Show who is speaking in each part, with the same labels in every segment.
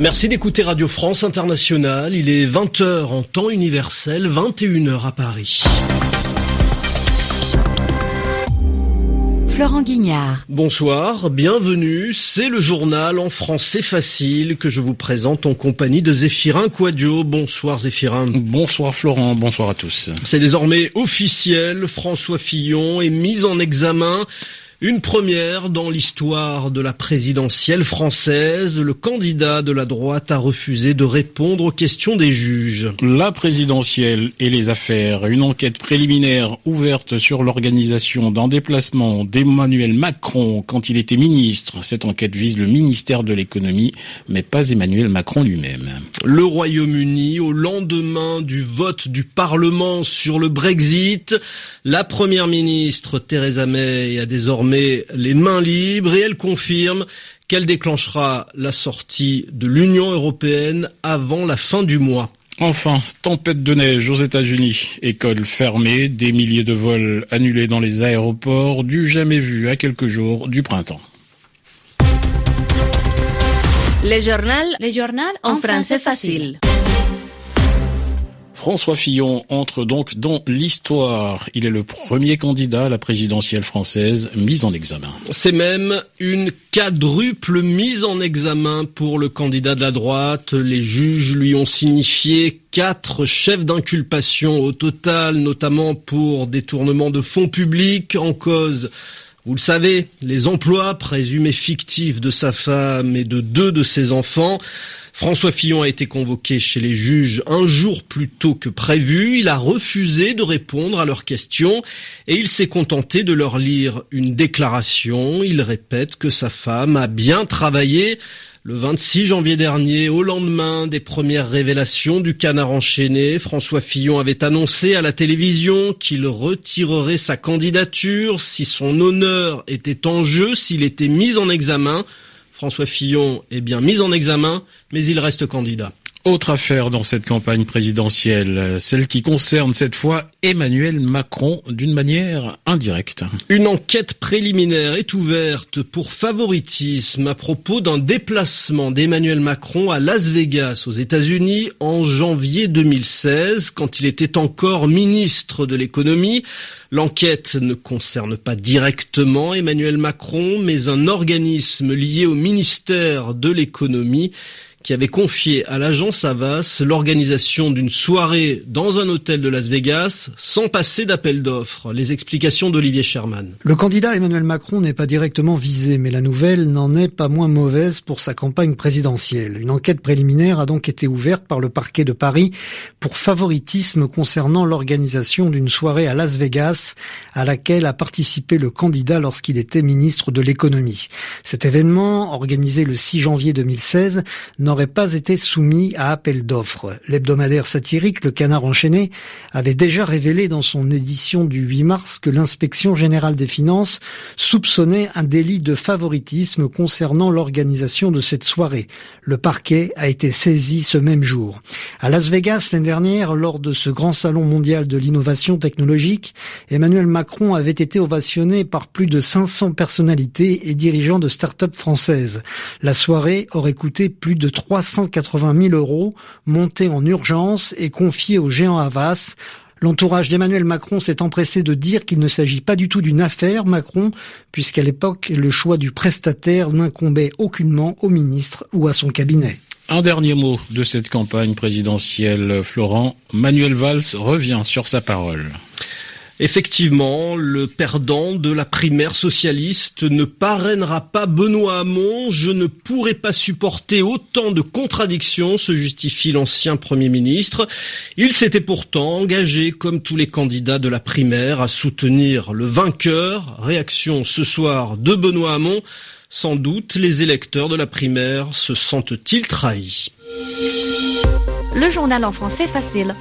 Speaker 1: Merci d'écouter Radio France Internationale. Il est 20h en temps universel, 21h à Paris.
Speaker 2: Florent Guignard.
Speaker 1: Bonsoir, bienvenue. C'est le journal en français facile que je vous présente en compagnie de Zéphirin Quadio. Bonsoir Zéphirin.
Speaker 3: Bonsoir Florent, bonsoir à tous.
Speaker 1: C'est désormais officiel. François Fillon est mis en examen une première dans l'histoire de la présidentielle française. Le candidat de la droite a refusé de répondre aux questions des juges.
Speaker 3: La présidentielle et les affaires. Une enquête préliminaire ouverte sur l'organisation d'un déplacement d'Emmanuel Macron quand il était ministre. Cette enquête vise le ministère de l'économie, mais pas Emmanuel Macron lui-même.
Speaker 1: Le Royaume-Uni, au lendemain du vote du Parlement sur le Brexit, la première ministre Theresa May a désormais les mains libres et elle confirme qu'elle déclenchera la sortie de l'Union européenne avant la fin du mois.
Speaker 3: Enfin, tempête de neige aux États-Unis, écoles fermées, des milliers de vols annulés dans les aéroports, du jamais vu à quelques jours du printemps.
Speaker 2: Les journaux, les journaux en, français facile.
Speaker 3: François Fillon entre donc dans l'histoire. Il est le premier candidat à la présidentielle française mis en examen.
Speaker 1: C'est même une quadruple mise en examen pour le candidat de la droite. Les juges lui ont signifié quatre chefs d'inculpation au total, notamment pour détournement de fonds publics en cause vous le savez, les emplois présumés fictifs de sa femme et de deux de ses enfants. François Fillon a été convoqué chez les juges un jour plus tôt que prévu. Il a refusé de répondre à leurs questions et il s'est contenté de leur lire une déclaration. Il répète que sa femme a bien travaillé. Le 26 janvier dernier, au lendemain des premières révélations du canard enchaîné, François Fillon avait annoncé à la télévision qu'il retirerait sa candidature si son honneur était en jeu, s'il était mis en examen. François Fillon est bien mis en examen, mais il reste candidat.
Speaker 3: Autre affaire dans cette campagne présidentielle, celle qui concerne cette fois Emmanuel Macron d'une manière indirecte.
Speaker 1: Une enquête préliminaire est ouverte pour favoritisme à propos d'un déplacement d'Emmanuel Macron à Las Vegas aux États-Unis en janvier 2016 quand il était encore ministre de l'économie. L'enquête ne concerne pas directement Emmanuel Macron mais un organisme lié au ministère de l'économie qui avait confié à l'agence Avas l'organisation d'une soirée dans un hôtel de Las Vegas sans passer d'appel d'offres. Les explications d'Olivier Sherman.
Speaker 4: Le candidat Emmanuel Macron n'est pas directement visé, mais la nouvelle n'en est pas moins mauvaise pour sa campagne présidentielle. Une enquête préliminaire a donc été ouverte par le parquet de Paris pour favoritisme concernant l'organisation d'une soirée à Las Vegas à laquelle a participé le candidat lorsqu'il était ministre de l'économie. Cet événement, organisé le 6 janvier 2016, n'aurait pas été soumis à appel d'offres. L'hebdomadaire satirique Le Canard enchaîné avait déjà révélé dans son édition du 8 mars que l'inspection générale des finances soupçonnait un délit de favoritisme concernant l'organisation de cette soirée. Le parquet a été saisi ce même jour. À Las Vegas l'année dernière, lors de ce grand salon mondial de l'innovation technologique, Emmanuel Macron avait été ovationné par plus de 500 personnalités et dirigeants de start-up françaises. La soirée aurait coûté plus de 380 000 euros, montés en urgence et confiés au géant Havas. L'entourage d'Emmanuel Macron s'est empressé de dire qu'il ne s'agit pas du tout d'une affaire Macron, puisqu'à l'époque, le choix du prestataire n'incombait aucunement au ministre ou à son cabinet.
Speaker 3: Un dernier mot de cette campagne présidentielle, Florent. Manuel Valls revient sur sa parole.
Speaker 1: Effectivement, le perdant de la primaire socialiste ne parrainera pas Benoît Hamon. Je ne pourrai pas supporter autant de contradictions, se justifie l'ancien Premier ministre. Il s'était pourtant engagé, comme tous les candidats de la primaire, à soutenir le vainqueur. Réaction ce soir de Benoît Hamon. Sans doute, les électeurs de la primaire se sentent-ils trahis.
Speaker 2: Le journal en français facile.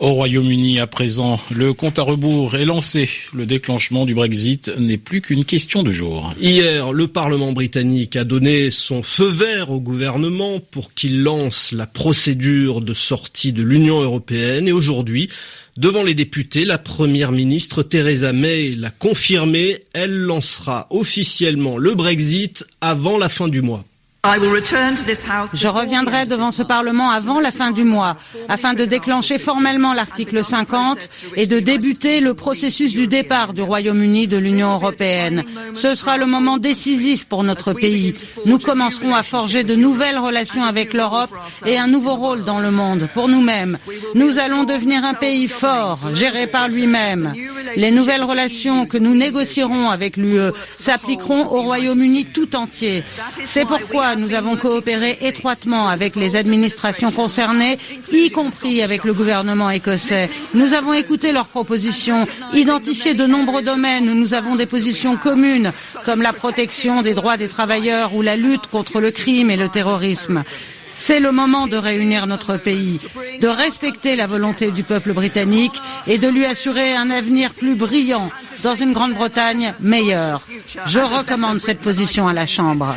Speaker 3: Au Royaume-Uni, à présent, le compte à rebours est lancé. Le déclenchement du Brexit n'est plus qu'une question de jour.
Speaker 1: Hier, le Parlement britannique a donné son feu vert au gouvernement pour qu'il lance la procédure de sortie de l'Union européenne. Et aujourd'hui, devant les députés, la première ministre Theresa May l'a confirmé. Elle lancera officiellement le Brexit avant la fin du mois.
Speaker 5: Je reviendrai devant ce Parlement avant la fin du mois, afin de déclencher formellement l'article 50 et de débuter le processus du départ du Royaume-Uni de l'Union européenne. Ce sera le moment décisif pour notre pays. Nous commencerons à forger de nouvelles relations avec l'Europe et un nouveau rôle dans le monde pour nous-mêmes. Nous allons devenir un pays fort, géré par lui-même. Les nouvelles relations que nous négocierons avec l'UE s'appliqueront au Royaume-Uni tout entier. C'est pourquoi nous avons coopéré étroitement avec les administrations concernées, y compris avec le gouvernement écossais. Nous avons écouté leurs propositions, identifié de nombreux domaines où nous avons des positions communes, comme la protection des droits des travailleurs ou la lutte contre le crime et le terrorisme. C'est le moment de réunir notre pays, de respecter la volonté du peuple britannique et de lui assurer un avenir plus brillant dans une Grande-Bretagne meilleure. Je recommande cette position à la Chambre.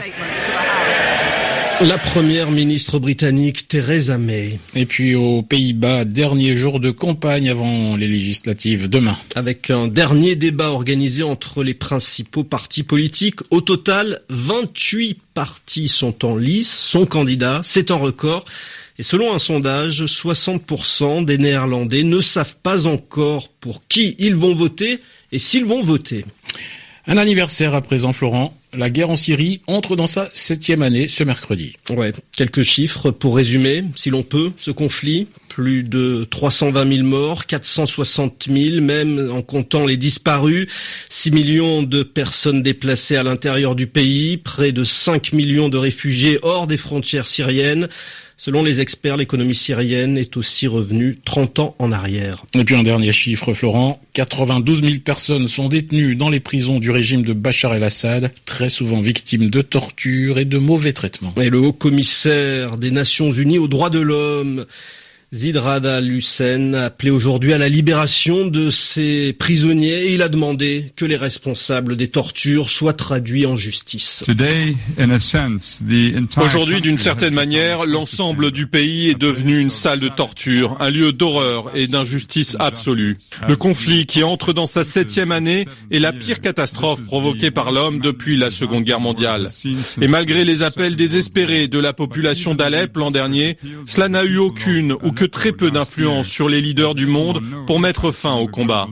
Speaker 1: La première ministre britannique Theresa May.
Speaker 3: Et puis aux Pays-Bas, dernier jour de campagne avant les législatives demain.
Speaker 1: Avec un dernier débat organisé entre les principaux partis politiques. Au total, 28 partis sont en lice, sont candidats, c'est un record. Et selon un sondage, 60% des Néerlandais ne savent pas encore pour qui ils vont voter et s'ils vont voter.
Speaker 3: Un anniversaire à présent, Florent. La guerre en Syrie entre dans sa septième année ce mercredi.
Speaker 1: Ouais, quelques chiffres pour résumer, si l'on peut, ce conflit. Plus de 320 000 morts, 460 000 même en comptant les disparus, 6 millions de personnes déplacées à l'intérieur du pays, près de 5 millions de réfugiés hors des frontières syriennes. Selon les experts, l'économie syrienne est aussi revenue 30 ans en arrière.
Speaker 3: Et puis un dernier chiffre, Florent. 92 000 personnes sont détenues dans les prisons du régime de Bachar el-Assad, très souvent victimes de tortures et de mauvais traitements.
Speaker 1: Et le haut commissaire des Nations Unies aux droits de l'homme Zidrada Lucen a appelé aujourd'hui à la libération de ces prisonniers et il a demandé que les responsables des tortures soient traduits en justice.
Speaker 6: Aujourd'hui, d'une certaine manière, l'ensemble du pays est devenu une salle de torture, un lieu d'horreur et d'injustice absolue. Le conflit qui entre dans sa septième année est la pire catastrophe provoquée par l'homme depuis la Seconde Guerre mondiale. Et malgré les appels désespérés de la population d'Alep l'an dernier, cela n'a eu aucune ou que très peu d'influence sur les leaders du monde pour mettre fin au combat.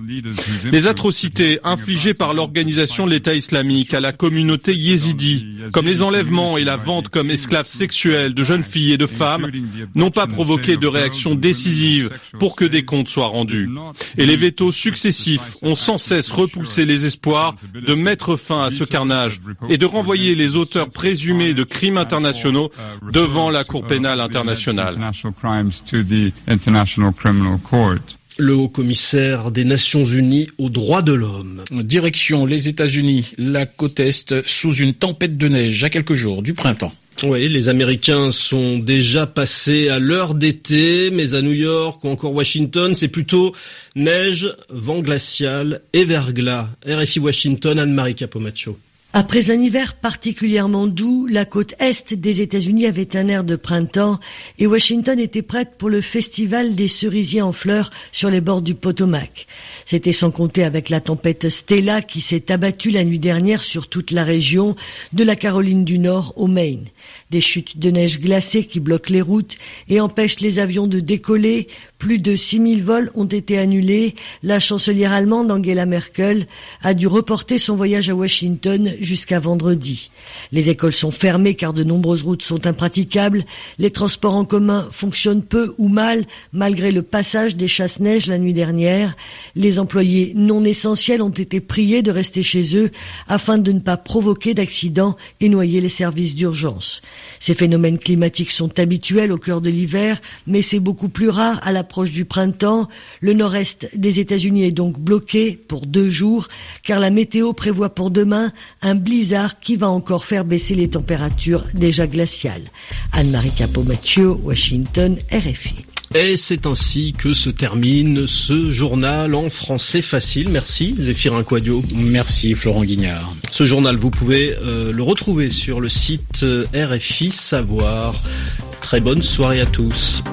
Speaker 6: Les atrocités infligées par l'organisation de l'État islamique à la communauté yézidi, comme les enlèvements et la vente comme esclaves sexuels de jeunes filles et de femmes, n'ont pas provoqué de réaction décisive pour que des comptes soient rendus. Et les vétos successifs ont sans cesse repoussé les espoirs de mettre fin à ce carnage et de renvoyer les auteurs présumés de crimes internationaux devant la Cour pénale internationale.
Speaker 1: Le haut commissaire des Nations Unies aux droits de l'homme.
Speaker 3: Direction les États-Unis, la côte Est sous une tempête de neige à quelques jours du printemps.
Speaker 1: Oui, les Américains sont déjà passés à l'heure d'été, mais à New York ou encore Washington, c'est plutôt neige, vent glacial et verglas. RFI Washington, Anne-Marie Capomaccio.
Speaker 7: Après un hiver particulièrement doux, la côte est des États-Unis avait un air de printemps et Washington était prête pour le festival des cerisiers en fleurs sur les bords du Potomac. C'était sans compter avec la tempête Stella qui s'est abattue la nuit dernière sur toute la région, de la Caroline du Nord au Maine des chutes de neige glacée qui bloquent les routes et empêchent les avions de décoller. Plus de 6000 vols ont été annulés. La chancelière allemande Angela Merkel a dû reporter son voyage à Washington jusqu'à vendredi. Les écoles sont fermées car de nombreuses routes sont impraticables. Les transports en commun fonctionnent peu ou mal malgré le passage des chasse-neige la nuit dernière. Les employés non essentiels ont été priés de rester chez eux afin de ne pas provoquer d'accidents et noyer les services d'urgence. Ces phénomènes climatiques sont habituels au cœur de l'hiver, mais c'est beaucoup plus rare à l'approche du printemps. Le nord-est des États-Unis est donc bloqué pour deux jours, car la météo prévoit pour demain un blizzard qui va encore faire baisser les températures déjà glaciales. Anne-Marie Capot-Mathieu, Washington, RFI.
Speaker 1: Et c'est ainsi que se termine ce journal en français facile. Merci Zéphirin Quadio.
Speaker 3: Merci Florent Guignard.
Speaker 1: Ce journal, vous pouvez euh, le retrouver sur le site euh, RFI Savoir. Très bonne soirée à tous.